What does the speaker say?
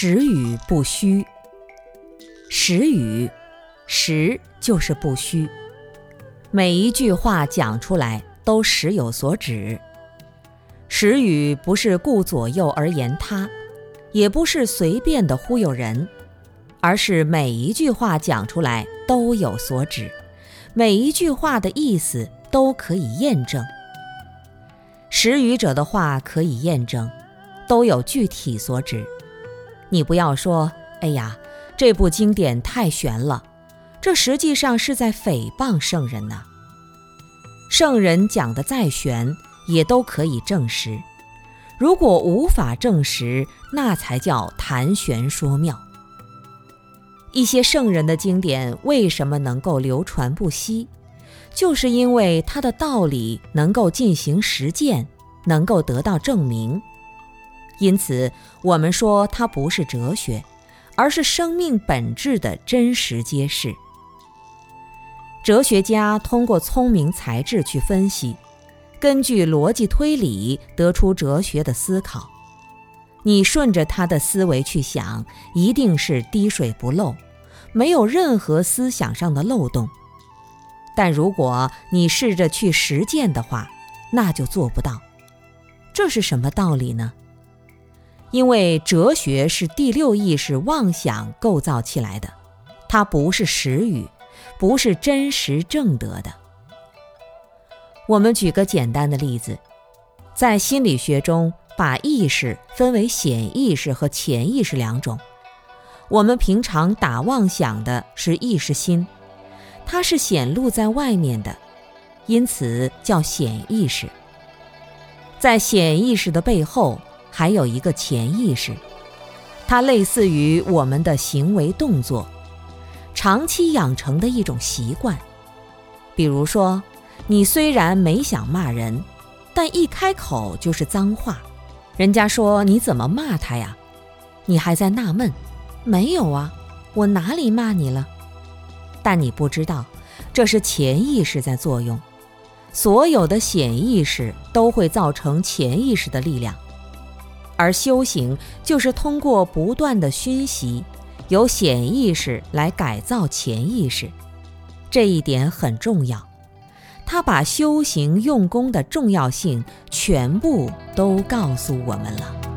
实语不虚。实语，实就是不虚。每一句话讲出来都实有所指。实语不是顾左右而言他，也不是随便的忽悠人，而是每一句话讲出来都有所指，每一句话的意思都可以验证。实语者的话可以验证，都有具体所指。你不要说，哎呀，这部经典太玄了，这实际上是在诽谤圣人呢。圣人讲的再玄，也都可以证实。如果无法证实，那才叫谈玄说妙。一些圣人的经典为什么能够流传不息，就是因为他的道理能够进行实践，能够得到证明。因此，我们说它不是哲学，而是生命本质的真实揭示。哲学家通过聪明才智去分析，根据逻辑推理得出哲学的思考。你顺着他的思维去想，一定是滴水不漏，没有任何思想上的漏洞。但如果你试着去实践的话，那就做不到。这是什么道理呢？因为哲学是第六意识妄想构造起来的，它不是实语，不是真实正德的。我们举个简单的例子，在心理学中，把意识分为显意识和潜意识两种。我们平常打妄想的是意识心，它是显露在外面的，因此叫显意识。在显意识的背后。还有一个潜意识，它类似于我们的行为动作，长期养成的一种习惯。比如说，你虽然没想骂人，但一开口就是脏话，人家说你怎么骂他呀？你还在纳闷，没有啊，我哪里骂你了？但你不知道，这是潜意识在作用。所有的显意识都会造成潜意识的力量。而修行就是通过不断的熏习，由显意识来改造潜意识，这一点很重要。他把修行用功的重要性全部都告诉我们了。